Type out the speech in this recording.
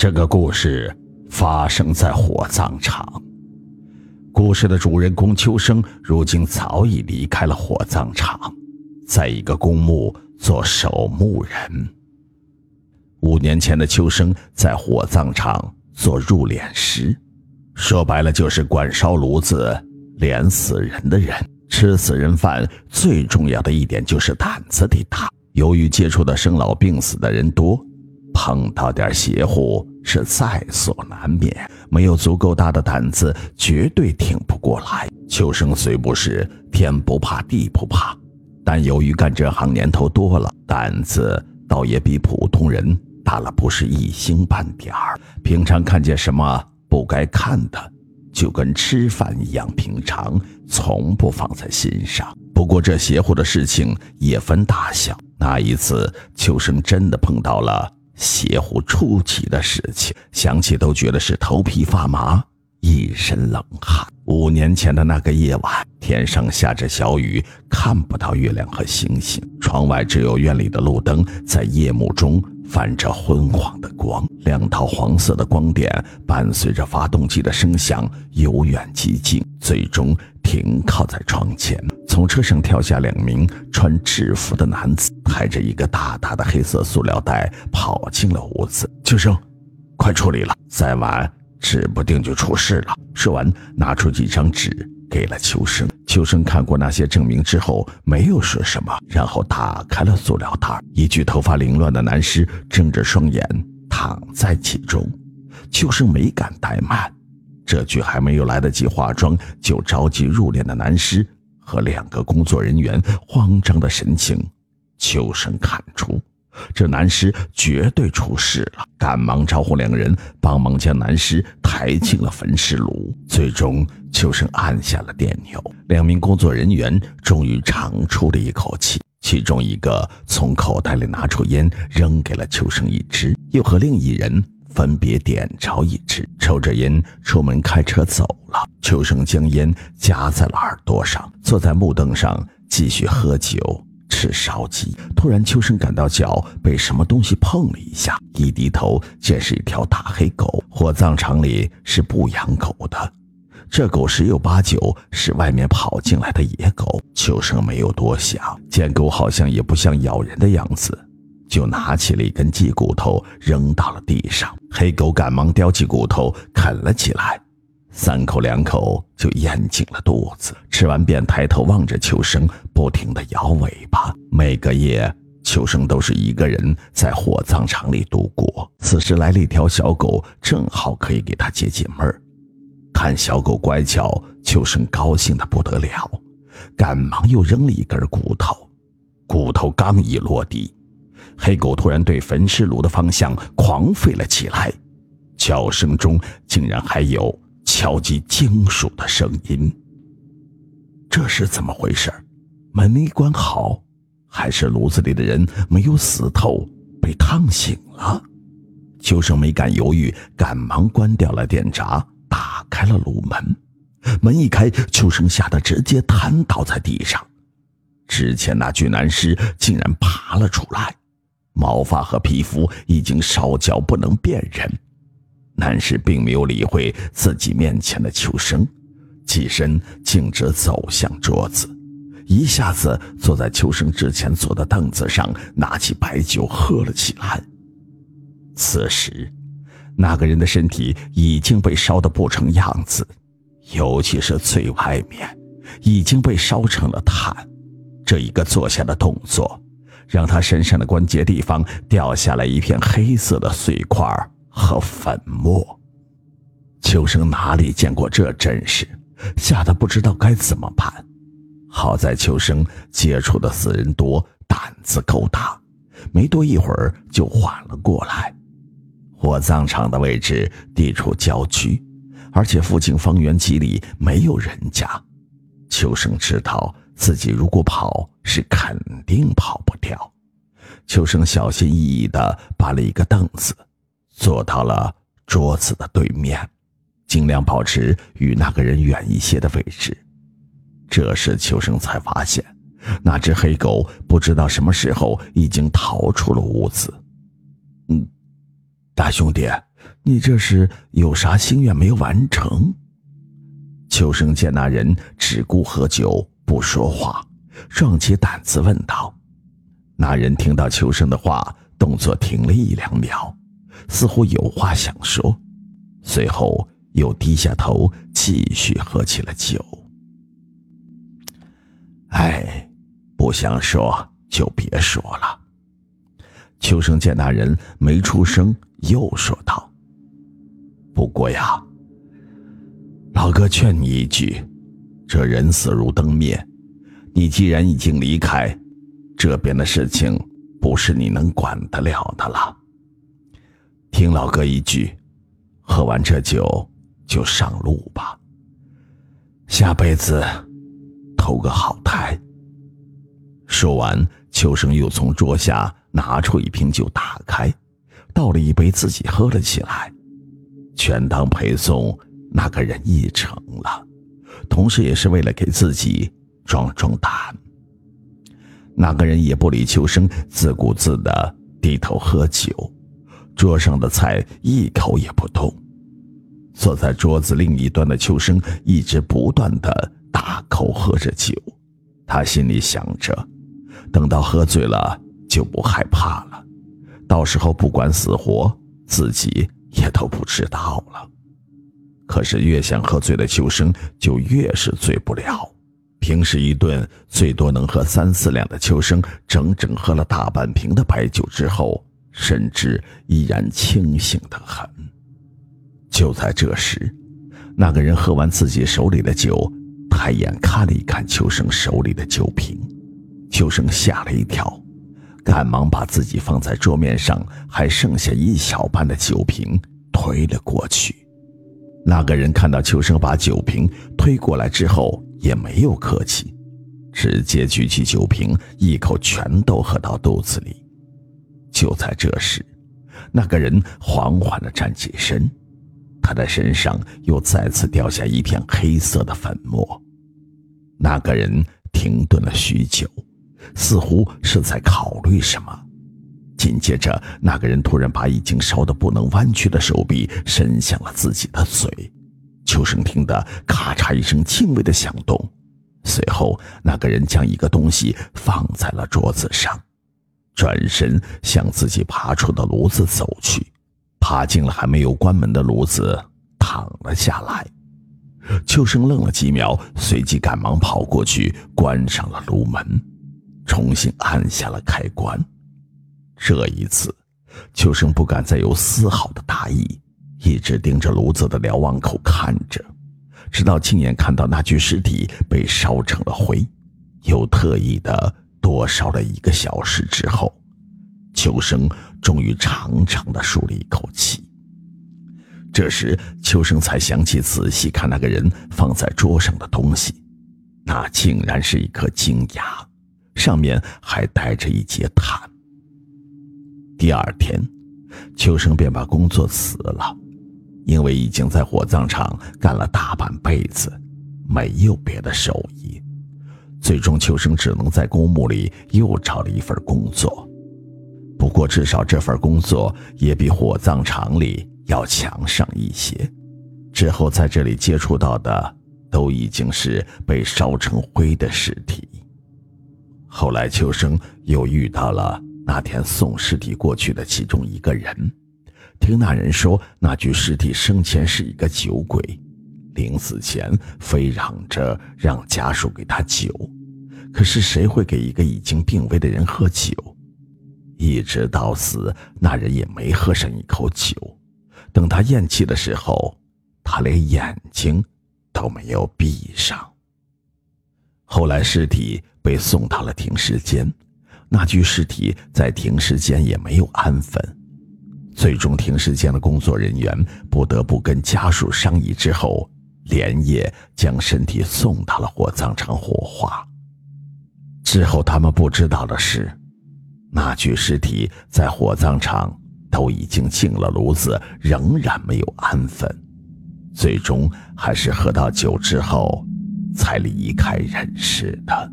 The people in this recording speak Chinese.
这个故事发生在火葬场。故事的主人公秋生，如今早已离开了火葬场，在一个公墓做守墓人。五年前的秋生在火葬场做入殓师，说白了就是管烧炉子、殓死人的人。吃死人饭最重要的一点就是胆子得大。由于接触的生老病死的人多，碰到点邪乎是在所难免。没有足够大的胆子，绝对挺不过来。秋生虽不是天不怕地不怕，但由于干这行年头多了，胆子倒也比普通人大了不是一星半点儿。平常看见什么不该看的。就跟吃饭一样平常，从不放在心上。不过这邪乎的事情也分大小。那一次，秋生真的碰到了邪乎出奇的事情，想起都觉得是头皮发麻，一身冷汗。五年前的那个夜晚，天上下着小雨，看不到月亮和星星，窗外只有院里的路灯在夜幕中。泛着昏黄的光，两套黄色的光点伴随着发动机的声响由远及近，最终停靠在窗前。从车上跳下两名穿制服的男子，抬着一个大大的黑色塑料袋跑进了屋子。秋生，快处理了，再晚指不定就出事了。说完，拿出几张纸给了秋生。秋生看过那些证明之后，没有说什么，然后打开了塑料袋。一具头发凌乱的男尸睁着双眼躺在其中。秋生没敢怠慢，这具还没有来得及化妆就着急入殓的男尸和两个工作人员慌张的神情，秋生看出。这男尸绝对出事了，赶忙招呼两人帮忙将男尸抬进了焚尸炉。最终，秋生按下了电钮，两名工作人员终于长出了一口气。其中一个从口袋里拿出烟，扔给了秋生一支，又和另一人分别点着一支，抽着烟出门开车走了。秋生将烟夹在了耳朵上，坐在木凳上继续喝酒。吃烧鸡，突然秋生感到脚被什么东西碰了一下，一低头见是一条大黑狗。火葬场里是不养狗的，这狗十有八九是外面跑进来的野狗。秋生没有多想，见狗好像也不像咬人的样子，就拿起了一根鸡骨头扔到了地上。黑狗赶忙叼起骨头啃了起来。三口两口就咽进了肚子，吃完便抬头望着秋生，不停地摇尾巴。每个夜，秋生都是一个人在火葬场里度过。此时来了一条小狗，正好可以给他解解闷儿。看小狗乖巧，秋生高兴得不得了，赶忙又扔了一根骨头。骨头刚一落地，黑狗突然对焚尸炉的方向狂吠了起来，叫声中竟然还有。敲击金属的声音，这是怎么回事？门没关好，还是炉子里的人没有死透，被烫醒了？秋生没敢犹豫，赶忙关掉了电闸，打开了炉门。门一开，秋生吓得直接瘫倒在地上。之前那具男尸竟然爬了出来，毛发和皮肤已经烧焦，不能辨认。男士并没有理会自己面前的秋生，起身径直走向桌子，一下子坐在秋生之前坐的凳子上，拿起白酒喝了起来。此时，那个人的身体已经被烧得不成样子，尤其是最外面，已经被烧成了炭。这一个坐下的动作，让他身上的关节地方掉下来一片黑色的碎块和粉末，秋生哪里见过这阵势，吓得不知道该怎么办。好在秋生接触的死人多，胆子够大，没多一会儿就缓了过来。火葬场的位置地处郊区，而且附近方圆几里没有人家。秋生知道自己如果跑，是肯定跑不掉。秋生小心翼翼地搬了一个凳子。坐到了桌子的对面，尽量保持与那个人远一些的位置。这时，秋生才发现，那只黑狗不知道什么时候已经逃出了屋子。嗯，大兄弟，你这是有啥心愿没有完成？秋生见那人只顾喝酒不说话，壮起胆子问道。那人听到秋生的话，动作停了一两秒，似乎有话想说，随后又低下头继续喝起了酒。哎，不想说就别说了。秋生见那人没出声，又说道：“不过呀。”老哥劝你一句，这人死如灯灭，你既然已经离开，这边的事情不是你能管得了的了。听老哥一句，喝完这酒就上路吧。下辈子投个好胎。说完，秋生又从桌下拿出一瓶酒，打开，倒了一杯，自己喝了起来，全当陪送。那个人一程了，同时也是为了给自己壮壮胆。那个人也不理秋生，自顾自的低头喝酒，桌上的菜一口也不动。坐在桌子另一端的秋生一直不断的大口喝着酒，他心里想着，等到喝醉了就不害怕了，到时候不管死活，自己也都不知道了。可是越想喝醉的秋生就越是醉不了。平时一顿最多能喝三四两的秋生，整整喝了大半瓶的白酒之后，神志依然清醒的很。就在这时，那个人喝完自己手里的酒，抬眼看了一看秋生手里的酒瓶，秋生吓了一跳，赶忙把自己放在桌面上还剩下一小半的酒瓶推了过去。那个人看到秋生把酒瓶推过来之后，也没有客气，直接举起酒瓶，一口全都喝到肚子里。就在这时，那个人缓缓地站起身，他的身上又再次掉下一片黑色的粉末。那个人停顿了许久，似乎是在考虑什么。紧接着，那个人突然把已经烧得不能弯曲的手臂伸向了自己的嘴。秋生听得咔嚓一声轻微的响动，随后那个人将一个东西放在了桌子上，转身向自己爬出的炉子走去，爬进了还没有关门的炉子，躺了下来。秋生愣了几秒，随即赶忙跑过去关上了炉门，重新按下了开关。这一次，秋生不敢再有丝毫的大意，一直盯着炉子的瞭望口看着，直到亲眼看到那具尸体被烧成了灰，又特意的多烧了一个小时之后，秋生终于长长的舒了一口气。这时，秋生才想起仔细看那个人放在桌上的东西，那竟然是一颗金牙，上面还带着一截炭。第二天，秋生便把工作辞了，因为已经在火葬场干了大半辈子，没有别的手艺。最终，秋生只能在公墓里又找了一份工作。不过，至少这份工作也比火葬场里要强上一些。之后，在这里接触到的都已经是被烧成灰的尸体。后来，秋生又遇到了。那天送尸体过去的其中一个人，听那人说，那具尸体生前是一个酒鬼，临死前非嚷着让家属给他酒，可是谁会给一个已经病危的人喝酒？一直到死，那人也没喝上一口酒。等他咽气的时候，他连眼睛都没有闭上。后来尸体被送到了停尸间。那具尸体在停尸间也没有安分，最终停尸间的工作人员不得不跟家属商议之后，连夜将身体送到了火葬场火化。之后他们不知道的是，那具尸体在火葬场都已经进了炉子，仍然没有安分，最终还是喝到酒之后，才离开人世的。